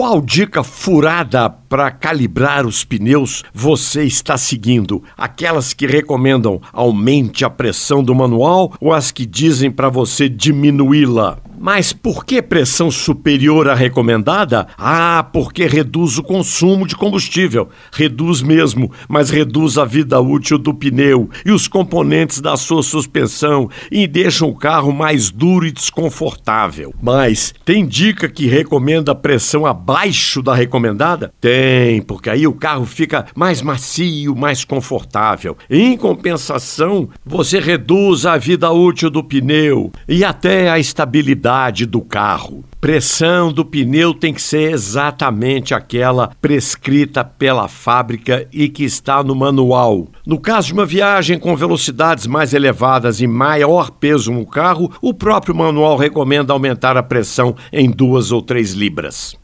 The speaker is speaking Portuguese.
Qual dica furada para calibrar os pneus você está seguindo? Aquelas que recomendam aumente a pressão do manual ou as que dizem para você diminuí-la? Mas por que pressão superior à recomendada? Ah, porque reduz o consumo de combustível. Reduz mesmo, mas reduz a vida útil do pneu e os componentes da sua suspensão e deixa o carro mais duro e desconfortável. Mas tem dica que recomenda pressão abaixo da recomendada? Tem, porque aí o carro fica mais macio, mais confortável. Em compensação, você reduz a vida útil do pneu e até a estabilidade do carro. Pressão do pneu tem que ser exatamente aquela prescrita pela fábrica e que está no manual. No caso de uma viagem com velocidades mais elevadas e maior peso no carro, o próprio manual recomenda aumentar a pressão em duas ou três libras.